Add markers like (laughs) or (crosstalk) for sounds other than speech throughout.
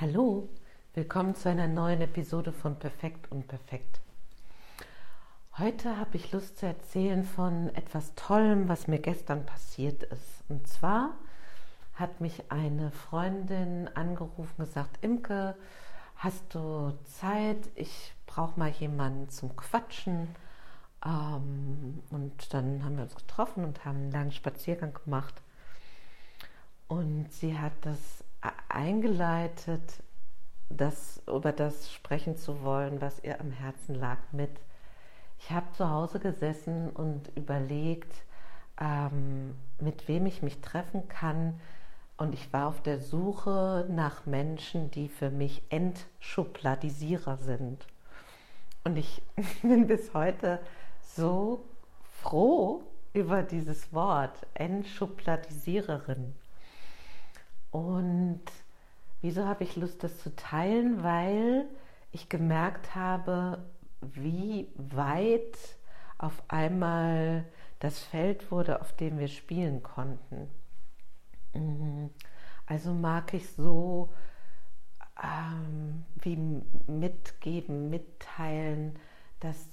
Hallo, willkommen zu einer neuen Episode von Perfekt und Perfekt. Heute habe ich Lust zu erzählen von etwas Tollem, was mir gestern passiert ist. Und zwar hat mich eine Freundin angerufen und gesagt, Imke, hast du Zeit? Ich brauche mal jemanden zum Quatschen. Ähm, und dann haben wir uns getroffen und haben einen langen Spaziergang gemacht. Und sie hat das eingeleitet, das, über das sprechen zu wollen, was ihr am Herzen lag, mit. Ich habe zu Hause gesessen und überlegt, ähm, mit wem ich mich treffen kann. Und ich war auf der Suche nach Menschen, die für mich Entschubladisierer sind. Und ich (laughs) bin bis heute so froh über dieses Wort, Entschubladisiererin. Und wieso habe ich Lust, das zu teilen? Weil ich gemerkt habe, wie weit auf einmal das Feld wurde, auf dem wir spielen konnten. Mhm. Also mag ich so ähm, wie mitgeben, mitteilen, das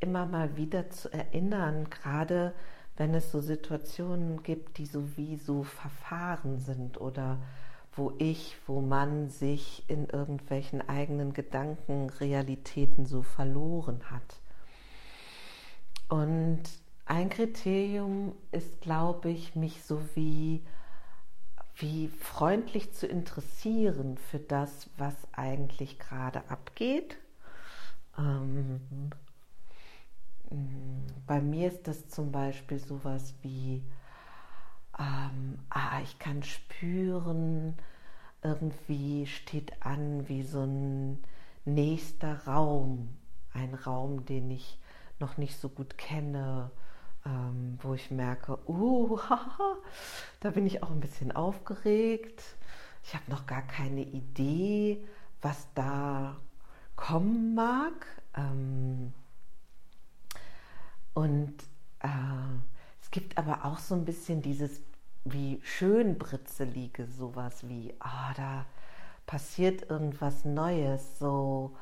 immer mal wieder zu erinnern, gerade wenn es so Situationen gibt, die so wie so verfahren sind oder wo ich, wo man sich in irgendwelchen eigenen Gedanken, Realitäten so verloren hat. Und ein Kriterium ist, glaube ich, mich so wie, wie freundlich zu interessieren für das, was eigentlich gerade abgeht. Ähm, bei mir ist das zum Beispiel sowas wie, ähm, ah, ich kann spüren, irgendwie steht an wie so ein nächster Raum, ein Raum, den ich noch nicht so gut kenne, ähm, wo ich merke, uh, (laughs) haha, da bin ich auch ein bisschen aufgeregt. Ich habe noch gar keine Idee, was da kommen mag. Ähm, und äh, es gibt aber auch so ein bisschen dieses wie schön Britzelige, sowas wie, ah, da passiert irgendwas Neues, so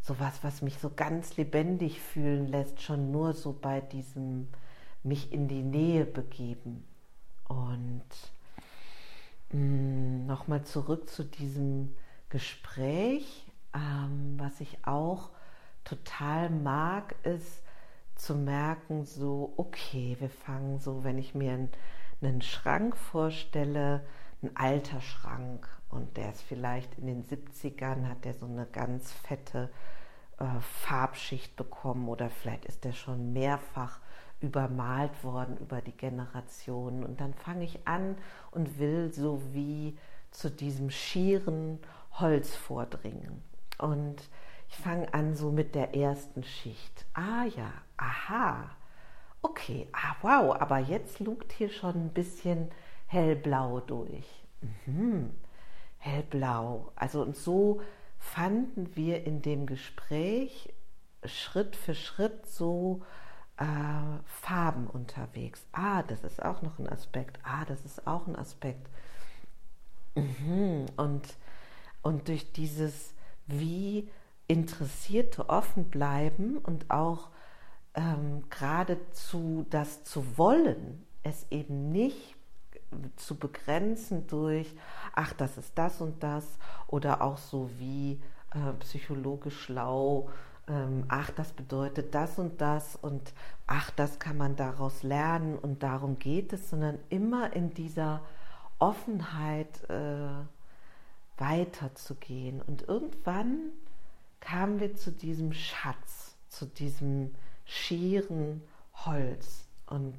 sowas, was mich so ganz lebendig fühlen lässt, schon nur so bei diesem mich in die Nähe begeben. Und mm, nochmal zurück zu diesem Gespräch, ähm, was ich auch total mag, ist, zu merken, so, okay, wir fangen so, wenn ich mir einen, Schrank vorstelle, ein alter Schrank und der ist vielleicht in den 70ern, hat der so eine ganz fette äh, Farbschicht bekommen oder vielleicht ist der schon mehrfach übermalt worden über die Generationen und dann fange ich an und will so wie zu diesem schieren Holz vordringen und ich fange an so mit der ersten Schicht. Ah ja, aha. Okay, ah wow, aber jetzt lugt hier schon ein bisschen hellblau durch. Mhm. Hellblau. Also und so fanden wir in dem Gespräch Schritt für Schritt so äh, Farben unterwegs. Ah, das ist auch noch ein Aspekt. Ah, das ist auch ein Aspekt. Mhm. Und, und durch dieses, wie Interessierte offen bleiben und auch ähm, geradezu das zu wollen, es eben nicht zu begrenzen durch, ach, das ist das und das, oder auch so wie äh, psychologisch schlau, ähm, ach, das bedeutet das und das und ach, das kann man daraus lernen und darum geht es, sondern immer in dieser Offenheit äh, weiterzugehen. Und irgendwann kamen wir zu diesem Schatz, zu diesem schieren Holz. Und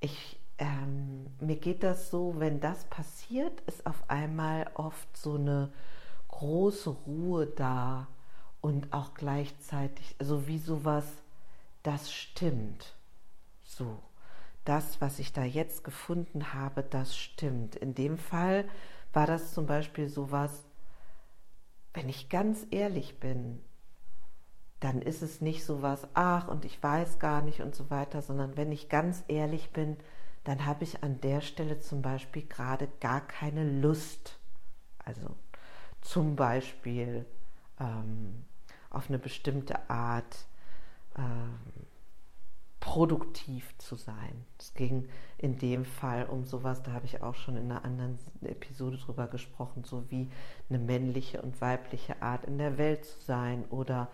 ich, ähm, mir geht das so, wenn das passiert, ist auf einmal oft so eine große Ruhe da und auch gleichzeitig so wie sowas, das stimmt. So, das, was ich da jetzt gefunden habe, das stimmt. In dem Fall war das zum Beispiel sowas, wenn ich ganz ehrlich bin, dann ist es nicht so was, ach, und ich weiß gar nicht und so weiter, sondern wenn ich ganz ehrlich bin, dann habe ich an der Stelle zum Beispiel gerade gar keine Lust, also zum Beispiel ähm, auf eine bestimmte Art ähm, produktiv zu sein. Es ging in dem Fall um sowas, da habe ich auch schon in einer anderen Episode drüber gesprochen, so wie eine männliche und weibliche Art in der Welt zu sein oder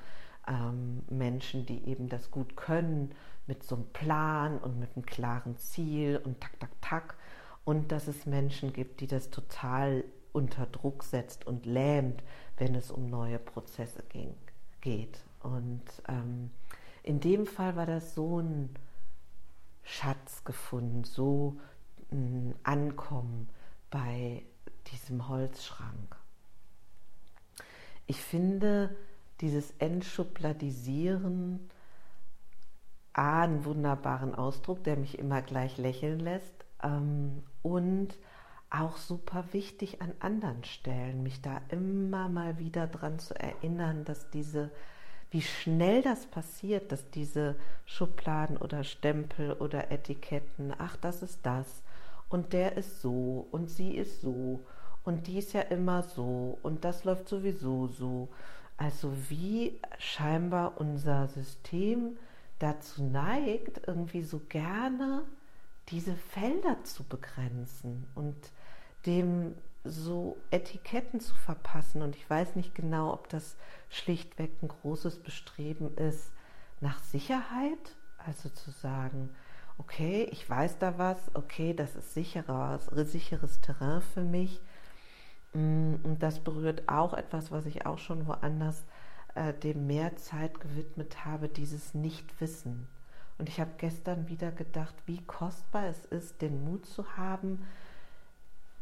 ähm, Menschen, die eben das gut können, mit so einem Plan und mit einem klaren Ziel und tak, tak, tak. Und dass es Menschen gibt, die das total unter Druck setzt und lähmt, wenn es um neue Prozesse ging, geht. Und ähm, in dem Fall war das so ein Schatz gefunden, so ein Ankommen bei diesem Holzschrank. Ich finde dieses Entschubladisieren A, einen wunderbaren Ausdruck, der mich immer gleich lächeln lässt ähm, und auch super wichtig an anderen Stellen, mich da immer mal wieder dran zu erinnern, dass diese wie schnell das passiert, dass diese Schubladen oder Stempel oder Etiketten, ach, das ist das und der ist so und sie ist so und die ist ja immer so und das läuft sowieso so. Also wie scheinbar unser System dazu neigt, irgendwie so gerne diese Felder zu begrenzen und dem so Etiketten zu verpassen. Und ich weiß nicht genau, ob das schlichtweg ein großes Bestreben ist nach Sicherheit, also zu sagen, okay, ich weiß da was, okay, das ist sicherer, sicheres Terrain für mich. Und das berührt auch etwas, was ich auch schon woanders äh, dem mehr Zeit gewidmet habe, dieses Nichtwissen. Und ich habe gestern wieder gedacht, wie kostbar es ist, den Mut zu haben,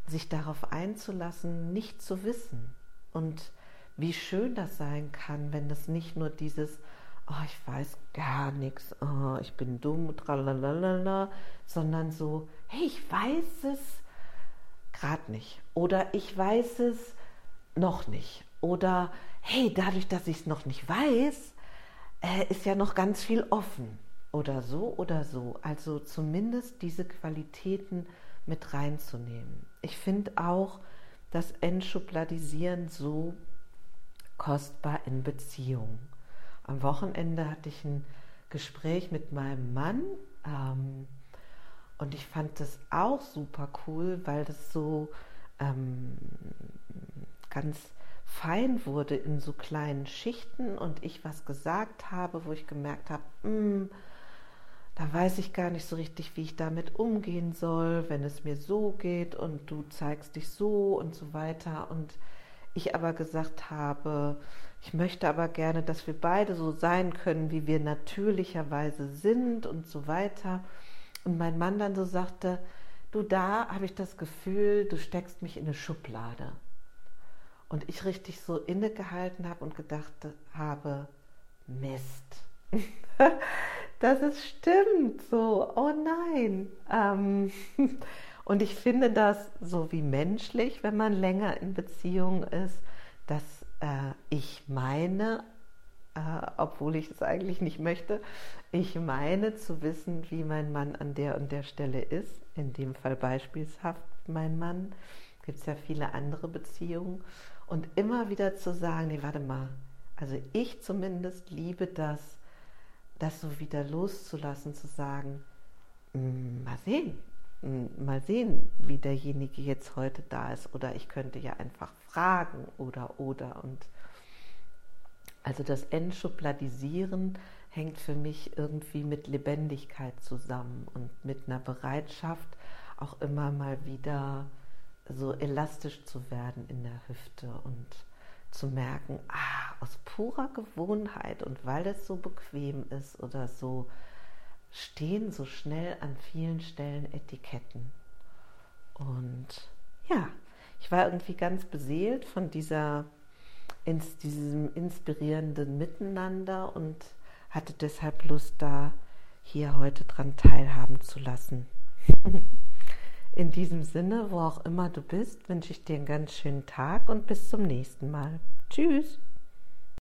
sich darauf einzulassen, nicht zu wissen. Und wie schön das sein kann, wenn das nicht nur dieses, oh, ich weiß gar nichts, oh, ich bin dumm, tralalala, sondern so, hey, ich weiß es gerade nicht. Oder ich weiß es noch nicht. Oder hey, dadurch, dass ich es noch nicht weiß, äh, ist ja noch ganz viel offen. Oder so oder so. Also zumindest diese Qualitäten mit reinzunehmen. Ich finde auch das Entschubladisieren so kostbar in Beziehungen. Am Wochenende hatte ich ein Gespräch mit meinem Mann ähm, und ich fand das auch super cool, weil das so ähm, ganz fein wurde in so kleinen Schichten und ich was gesagt habe, wo ich gemerkt habe, hm, da weiß ich gar nicht so richtig, wie ich damit umgehen soll, wenn es mir so geht und du zeigst dich so und so weiter. Und ich aber gesagt habe, ich möchte aber gerne, dass wir beide so sein können, wie wir natürlicherweise sind und so weiter. Und mein Mann dann so sagte, du da habe ich das Gefühl, du steckst mich in eine Schublade. Und ich richtig so innegehalten habe und gedacht habe, Mist. (laughs) dass es stimmt. So, oh nein. Ähm, (laughs) und ich finde das so wie menschlich, wenn man länger in Beziehung ist, dass äh, ich meine, äh, obwohl ich es eigentlich nicht möchte, ich meine zu wissen, wie mein Mann an der und der Stelle ist. In dem Fall beispielshaft mein Mann. Gibt es ja viele andere Beziehungen. Und immer wieder zu sagen, nee, warte mal. Also ich zumindest liebe das, das so wieder loszulassen, zu sagen, mm, mal sehen, mm, mal sehen, wie derjenige jetzt heute da ist. Oder ich könnte ja einfach fragen oder oder. Und also das Entschubladisieren hängt für mich irgendwie mit Lebendigkeit zusammen und mit einer Bereitschaft, auch immer mal wieder so elastisch zu werden in der Hüfte und zu merken, ah, aus purer Gewohnheit und weil es so bequem ist oder so, stehen so schnell an vielen Stellen Etiketten. Und ja, ich war irgendwie ganz beseelt von dieser, ins, diesem inspirierenden Miteinander und hatte deshalb Lust, da hier heute dran teilhaben zu lassen. (laughs) In diesem Sinne, wo auch immer du bist, wünsche ich dir einen ganz schönen Tag und bis zum nächsten Mal. Tschüss.